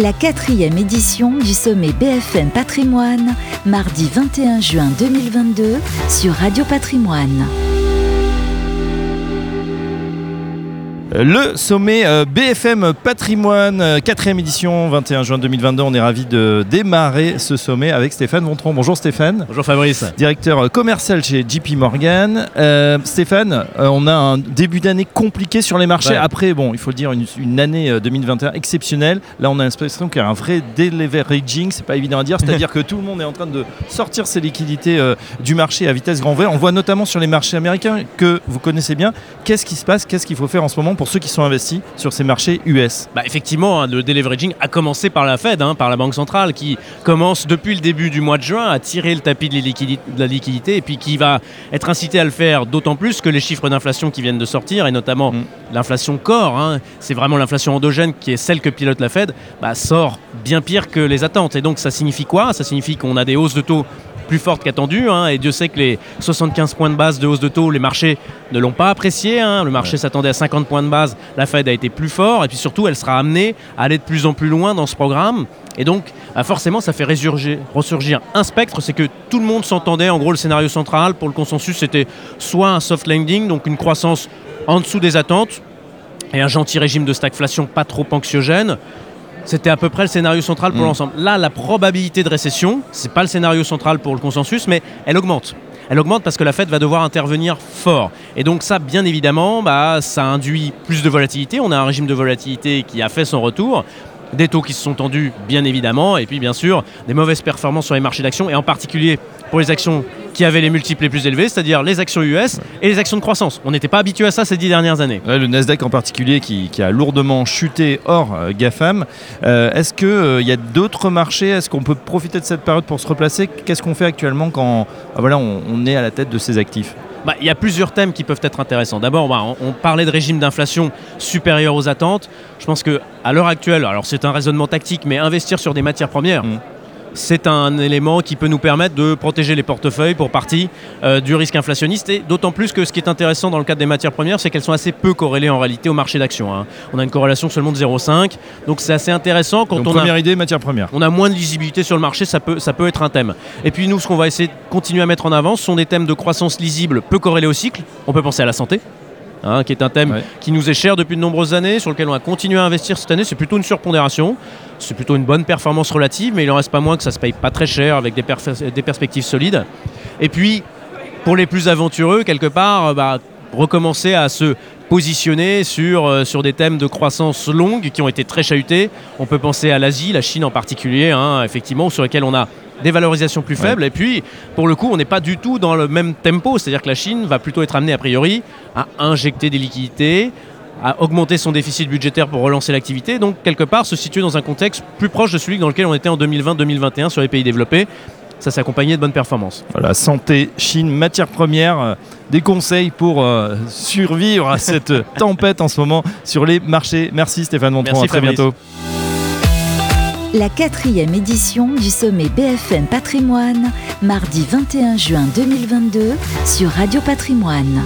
La quatrième édition du sommet BFM Patrimoine, mardi 21 juin 2022 sur Radio Patrimoine. Le sommet euh, BFM Patrimoine, euh, quatrième édition, 21 juin 2022. On est ravi de démarrer ce sommet avec Stéphane Vontron. Bonjour Stéphane. Bonjour Fabrice. Directeur commercial chez JP Morgan. Euh, Stéphane, on a un début d'année compliqué sur les marchés. Ouais. Après, bon, il faut le dire, une, une année 2021 exceptionnelle. Là, on a l'impression qu'il y a un vrai deleveraging. C'est pas évident à dire. C'est-à-dire que tout le monde est en train de sortir ses liquidités du marché à vitesse grand V. On voit notamment sur les marchés américains que vous connaissez bien. Qu'est-ce qui se passe Qu'est-ce qu'il faut faire en ce moment pour ceux qui sont investis sur ces marchés US Bah effectivement, hein, le deleveraging a commencé par la Fed, hein, par la Banque centrale, qui commence depuis le début du mois de juin à tirer le tapis de, les liquidi- de la liquidité et puis qui va être incité à le faire d'autant plus que les chiffres d'inflation qui viennent de sortir, et notamment Mm. l'inflation core, hein, c'est vraiment l'inflation endogène qui est celle que pilote la Fed, bah, sort bien pire que les attentes. Et donc ça signifie quoi? Ça signifie qu'on a des hausses de taux plus fortes qu'attendues, hein, et Dieu sait que les 75 points de base de hausse de taux, les marchés ne l'ont pas apprécié. hein. Le marché s'attendait à 50 points de base, la Fed a été plus fort, et puis surtout, elle sera amenée à aller de plus en plus loin dans ce programme. Et donc, bah, forcément, ça fait résurgir, ressurgir un spectre, c'est que tout le monde s'entendait, en gros, le scénario central pour le consensus, c'était soit un soft landing, donc une croissance en dessous des attentes, et un gentil régime de stagflation pas trop anxiogène. C'était à peu près le scénario central pour Mm. l'ensemble. Là, la probabilité de récession, c'est pas le scénario central pour le consensus, mais elle augmente. Elle augmente parce que la Fed va devoir intervenir fort. Et donc ça, bien évidemment, bah, ça induit plus de volatilité. On a un régime de volatilité qui a fait son retour. Des taux qui se sont tendus, bien évidemment. Et puis, bien sûr, des mauvaises performances sur les marchés d'actions, et en particulier pour les actions qui avaient les multiples les plus élevés, c'est-à-dire les actions US et les actions de croissance. On n'était pas habitué à ça ces dix dernières années. Ouais, le Nasdaq en particulier qui, qui a lourdement chuté hors euh, GAFAM. Euh, Est-ce qu'il y a d'autres marchés? Est-ce qu'on peut profiter de cette période pour se replacer? Qu'est-ce qu'on fait actuellement quand ah, voilà, on, on est à la tête de ces actifs? Bah, Il y a plusieurs thèmes qui peuvent être intéressants. D'abord, bah, on, on parlait de régime d'inflation supérieur aux attentes. Je pense que à l'heure actuelle, alors c'est un raisonnement tactique, mais investir sur des matières premières, Mm. C'est un élément qui peut nous permettre de protéger les portefeuilles pour partie euh, du risque inflationniste. Et d'autant plus que ce qui est intéressant dans le cadre des matières premières, c'est qu'elles sont assez peu corrélées en réalité au marché d'actions. hein. On a une corrélation seulement de 0,5, donc c'est assez intéressant quand Donc, on a première idée, matière première. on a moins de lisibilité sur le marché, ça peut, ça peut être un thème. Et puis nous, ce qu'on va essayer de continuer à mettre en avant, ce sont des thèmes de croissance lisible peu corrélés au cycle. On peut penser à la santé, hein, qui est un thème Ouais. qui nous est cher depuis de nombreuses années, sur lequel on a continué à investir cette année. C'est plutôt une surpondération, c'est plutôt une bonne performance relative, mais il en reste pas moins que ça se paye pas très cher avec des, des perspectives solides. Et puis, pour les plus aventureux, quelque part, euh, bah, recommencer à se positionner sur, euh, sur des thèmes de croissance longue qui ont été très chahutés. On peut penser à l'Asie, la Chine en particulier, hein, effectivement, sur lesquels on a des valorisations plus Ouais. faibles. Et puis, pour le coup, on n'est pas du tout dans le même tempo. C'est-à-dire que la Chine va plutôt être amenée, a priori, à injecter des liquidités, à augmenter son déficit budgétaire pour relancer l'activité. Donc, quelque part, se situer dans un contexte plus proche de celui dans lequel on était en 2020-2021 sur les pays développés. Ça s'est accompagné de bonnes performances. Voilà, santé, Chine, matière première, euh, des conseils pour euh, survivre à cette tempête en ce moment sur les marchés. Merci Stéphane Montron, Merci, à très Fabrice. bientôt. La quatrième édition du sommet BFM Patrimoine, mardi 21 juin 2022 sur Radio Patrimoine.